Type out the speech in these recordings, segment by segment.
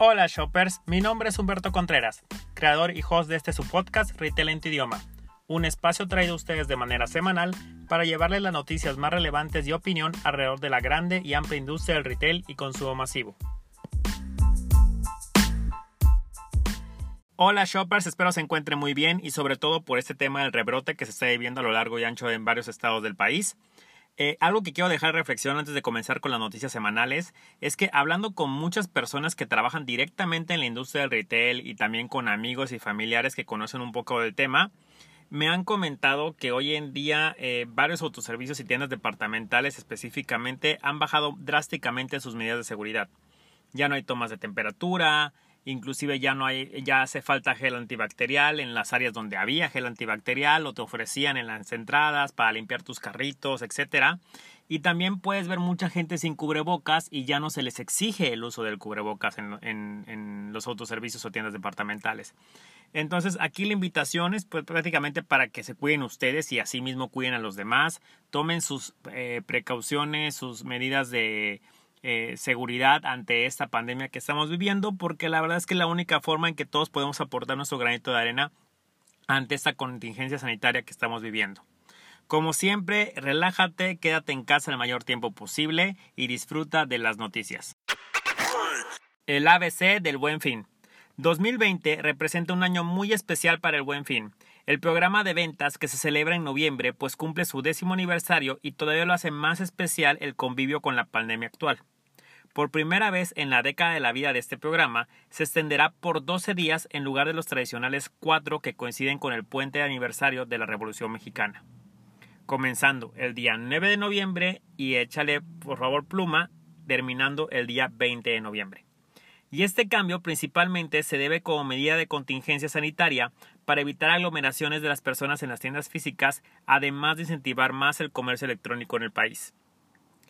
Hola shoppers, mi nombre es Humberto Contreras, creador y host de este su podcast Retail en tu idioma, un espacio traído a ustedes de manera semanal para llevarles las noticias más relevantes y opinión alrededor de la grande y amplia industria del retail y consumo masivo. Hola shoppers, espero se encuentren muy bien y sobre todo por este tema del rebrote que se está viviendo a lo largo y ancho en varios estados del país. Eh, algo que quiero dejar reflexión antes de comenzar con las noticias semanales es que hablando con muchas personas que trabajan directamente en la industria del retail y también con amigos y familiares que conocen un poco del tema, me han comentado que hoy en día eh, varios autoservicios y tiendas departamentales específicamente han bajado drásticamente sus medidas de seguridad. Ya no hay tomas de temperatura, inclusive ya no hay, ya hace falta gel antibacterial en las áreas donde había gel antibacterial o te ofrecían en las entradas para limpiar tus carritos, etcétera. Y también puedes ver mucha gente sin cubrebocas y ya no se les exige el uso del cubrebocas en, en, los autoservicios o tiendas departamentales. Entonces aquí la invitación es pues, prácticamente para que se cuiden ustedes y así mismo cuiden a los demás. Tomen sus eh, precauciones, sus medidas de, eh, seguridad ante esta pandemia que estamos viviendo, porque la verdad es que la única forma en que todos podemos aportar nuestro granito de arena ante esta contingencia sanitaria que estamos viviendo. Como siempre, relájate, quédate en casa el mayor tiempo posible y disfruta de las noticias. El ABC del Buen Fin. 2020 representa un año muy especial para el Buen Fin. El programa de ventas que se celebra en noviembre pues cumple su décimo aniversario y todavía lo hace más especial el convivio con la pandemia actual. Por primera vez en la década de la vida de este programa, se extenderá por 12 días en lugar de los tradicionales cuatro que coinciden con el puente de aniversario de la Revolución Mexicana. Comenzando el día 9 de noviembre y échale por favor pluma, terminando el día 20 de noviembre. Y este cambio principalmente se debe como medida de contingencia sanitaria para evitar aglomeraciones de las personas en las tiendas físicas, además de incentivar más el comercio electrónico en el país.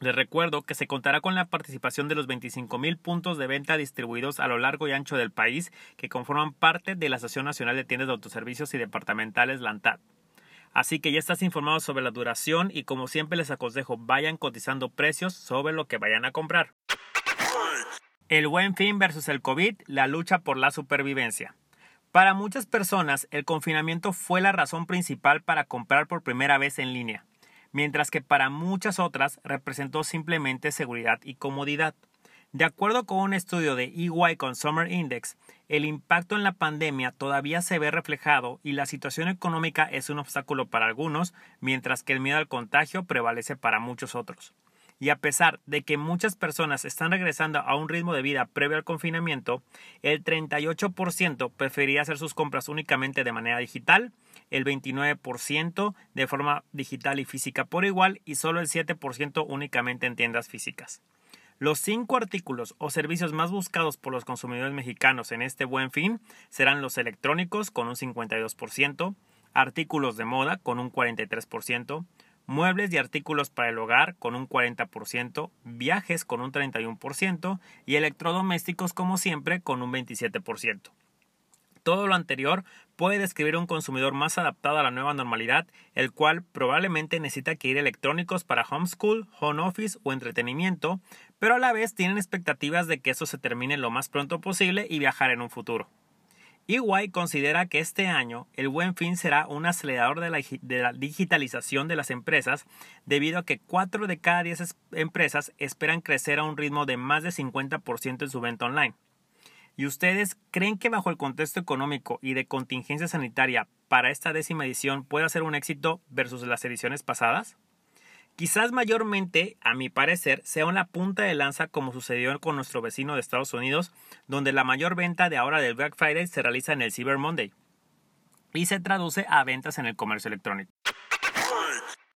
Les recuerdo que se contará con la participación de los 25.000 puntos de venta distribuidos a lo largo y ancho del país que conforman parte de la Asociación Nacional de Tiendas de Autoservicios y Departamentales LANTAD. Así que ya estás informado sobre la duración y como siempre les aconsejo vayan cotizando precios sobre lo que vayan a comprar. El buen fin versus el COVID, la lucha por la supervivencia. Para muchas personas, el confinamiento fue la razón principal para comprar por primera vez en línea, mientras que para muchas otras representó simplemente seguridad y comodidad. De acuerdo con un estudio de EY Consumer Index, el impacto en la pandemia todavía se ve reflejado y la situación económica es un obstáculo para algunos, mientras que el miedo al contagio prevalece para muchos otros y a pesar de que muchas personas están regresando a un ritmo de vida previo al confinamiento, el 38% prefería hacer sus compras únicamente de manera digital, el 29% de forma digital y física por igual y solo el 7% únicamente en tiendas físicas. Los cinco artículos o servicios más buscados por los consumidores mexicanos en este buen fin serán los electrónicos con un 52%, artículos de moda con un 43%, muebles y artículos para el hogar con un 40%, viajes con un 31% y electrodomésticos como siempre con un 27%. Todo lo anterior puede describir un consumidor más adaptado a la nueva normalidad, el cual probablemente necesita adquirir electrónicos para homeschool, home office o entretenimiento, pero a la vez tienen expectativas de que eso se termine lo más pronto posible y viajar en un futuro. EY considera que este año el buen fin será un acelerador de la, digitalización de las empresas debido a que 4 de cada 10 empresas esperan crecer a un ritmo de más de 50% en su venta online. ¿Y ustedes creen que bajo el contexto económico y de contingencia sanitaria para esta décima edición puede ser un éxito versus las ediciones pasadas? Quizás mayormente, a mi parecer, sea una punta de lanza como sucedió con nuestro vecino de Estados Unidos, donde la mayor venta de ahora del Black Friday se realiza en el Cyber Monday y se traduce a ventas en el comercio electrónico.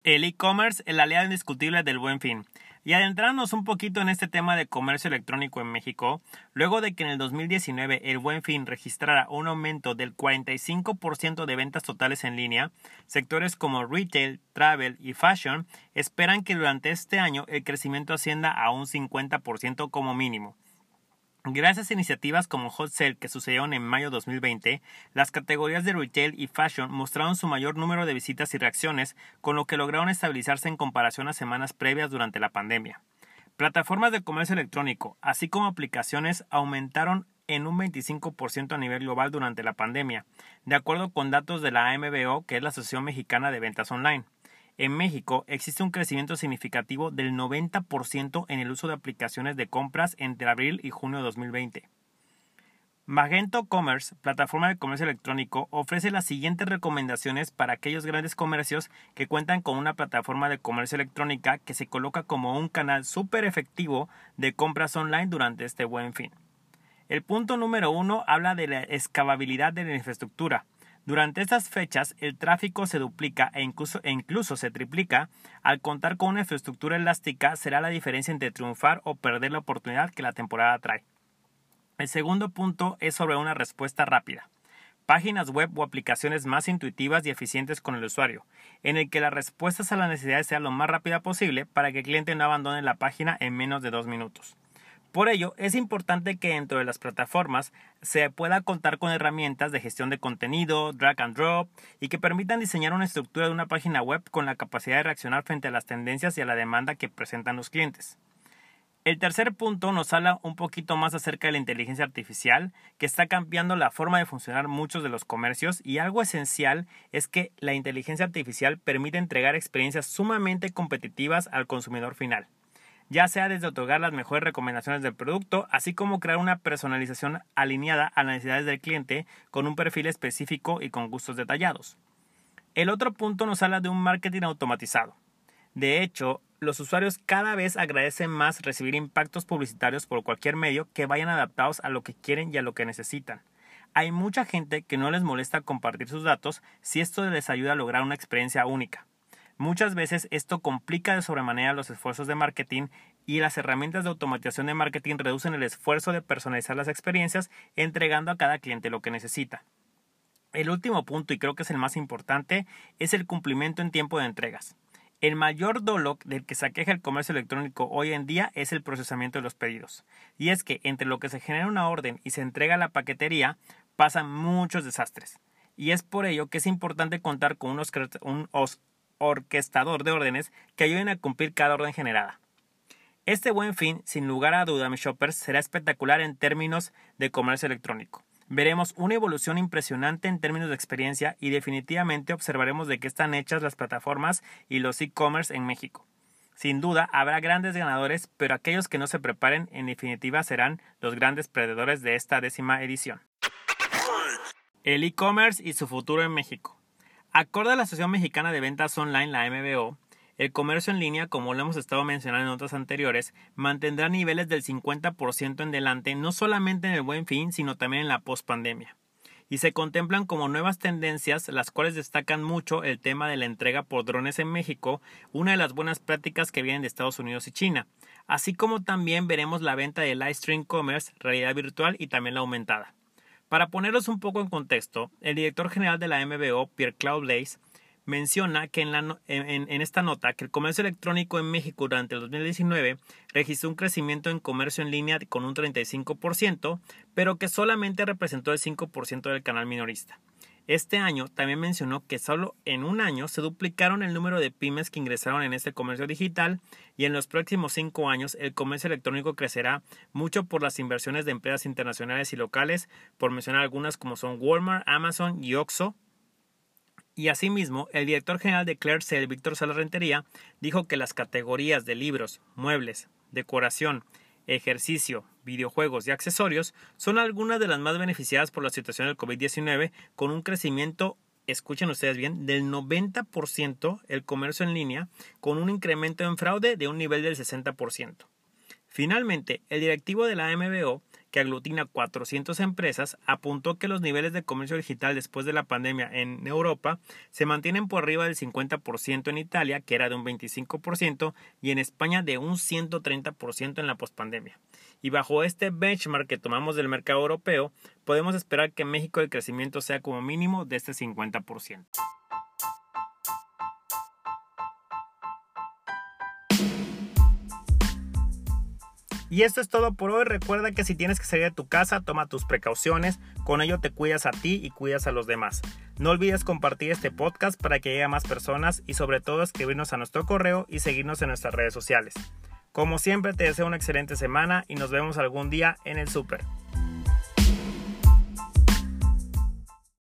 El e-commerce, el aliado indiscutible del buen fin. Y adentrarnos un poquito en este tema de comercio electrónico en México, luego de que en el 2019 el Buen Fin registrara un aumento del 45% de ventas totales en línea, sectores como retail, travel y fashion esperan que durante este año el crecimiento ascienda a un 50% como mínimo. Gracias a iniciativas como Hot Sale que sucedieron en mayo de 2020, las categorías de retail y fashion mostraron su mayor número de visitas y reacciones, con lo que lograron estabilizarse en comparación a semanas previas durante la pandemia. Plataformas de comercio electrónico, así como aplicaciones, aumentaron en un 25% a nivel global durante la pandemia, de acuerdo con datos de la AMBO, que es la Asociación Mexicana de Ventas Online. En México existe un crecimiento significativo del 90% en el uso de aplicaciones de compras entre abril y junio de 2020. Magento Commerce, plataforma de comercio electrónico, ofrece las siguientes recomendaciones para aquellos grandes comercios que cuentan con una plataforma de comercio electrónica que se coloca como un canal súper efectivo de compras online durante este buen fin. El punto número uno habla de la escalabilidad de la infraestructura. Durante estas fechas el tráfico se duplica e incluso, e incluso se triplica. Al contar con una infraestructura elástica será la diferencia entre triunfar o perder la oportunidad que la temporada trae. El segundo punto es sobre una respuesta rápida. Páginas web o aplicaciones más intuitivas y eficientes con el usuario, en el que las respuestas a las necesidades sean lo más rápida posible para que el cliente no abandone la página en menos de dos minutos. Por ello, es importante que dentro de las plataformas se pueda contar con herramientas de gestión de contenido, drag and drop, y que permitan diseñar una estructura de una página web con la capacidad de reaccionar frente a las tendencias y a la demanda que presentan los clientes. El tercer punto nos habla un poquito más acerca de la inteligencia artificial, que está cambiando la forma de funcionar muchos de los comercios y algo esencial es que la inteligencia artificial permite entregar experiencias sumamente competitivas al consumidor final, ya sea desde otorgar las mejores recomendaciones del producto, así como crear una personalización alineada a las necesidades del cliente con un perfil específico y con gustos detallados. El otro punto nos habla de un marketing automatizado. De hecho, los usuarios cada vez agradecen más recibir impactos publicitarios por cualquier medio que vayan adaptados a lo que quieren y a lo que necesitan. Hay mucha gente que no les molesta compartir sus datos si esto les ayuda a lograr una experiencia única. Muchas veces esto complica de sobremanera los esfuerzos de marketing y las herramientas de automatización de marketing reducen el esfuerzo de personalizar las experiencias entregando a cada cliente lo que necesita. El último punto, y creo que es el más importante, es el cumplimiento en tiempo de entregas. El mayor dolor del que se aqueja el comercio electrónico hoy en día es el procesamiento de los pedidos. Y es que entre lo que se genera una orden y se entrega a la paquetería pasan muchos desastres. Y es por ello que es importante contar con un orquestador de órdenes que ayuden a cumplir cada orden generada. Este buen fin, sin lugar a duda, mis shoppers, será espectacular en términos de comercio electrónico veremos una evolución impresionante en términos de experiencia y definitivamente observaremos de qué están hechas las plataformas y los e-commerce en México. Sin duda habrá grandes ganadores, pero aquellos que no se preparen en definitiva serán los grandes perdedores de esta décima edición. El e-commerce y su futuro en México. Acorde a la Asociación Mexicana de Ventas Online, la MBO, el comercio en línea, como lo hemos estado mencionando en otras anteriores, mantendrá niveles del 50% en delante no solamente en el buen fin, sino también en la pospandemia. Y se contemplan como nuevas tendencias, las cuales destacan mucho el tema de la entrega por drones en México, una de las buenas prácticas que vienen de Estados Unidos y China, así como también veremos la venta de live stream commerce, realidad virtual y también la aumentada. Para ponerlos un poco en contexto, el director general de la MBO, Pierre Claude Blaise, menciona que en, esta nota que el comercio electrónico en México durante el 2019 registró un crecimiento en comercio en línea con un 35%, pero que solamente representó el 5% del canal minorista. Este año también mencionó que solo en un año se duplicaron el número de pymes que ingresaron en este comercio digital y en los próximos cinco años el comercio electrónico crecerá mucho por las inversiones de empresas internacionales y locales, por mencionar algunas como son Walmart, Amazon y Oxxo, y asimismo, el director general de Clear Víctor Rentería, dijo que las categorías de libros, muebles, decoración, ejercicio, videojuegos y accesorios son algunas de las más beneficiadas por la situación del COVID-19 con un crecimiento escuchen ustedes bien, del 90% el comercio en línea, con un incremento en fraude de un nivel del 60%. Finalmente, el directivo de la MBO que aglutina 400 empresas, apuntó que los niveles de comercio digital después de la pandemia en Europa se mantienen por arriba del 50% en Italia, que era de un 25%, y en España de un 130% en la pospandemia. Y bajo este benchmark que tomamos del mercado europeo, podemos esperar que en México el crecimiento sea como mínimo de este 50%. Y esto es todo por hoy. Recuerda que si tienes que salir de tu casa, toma tus precauciones. Con ello te cuidas a ti y cuidas a los demás. No olvides compartir este podcast para que llegue a más personas y sobre todo escribirnos a nuestro correo y seguirnos en nuestras redes sociales. Como siempre te deseo una excelente semana y nos vemos algún día en el super.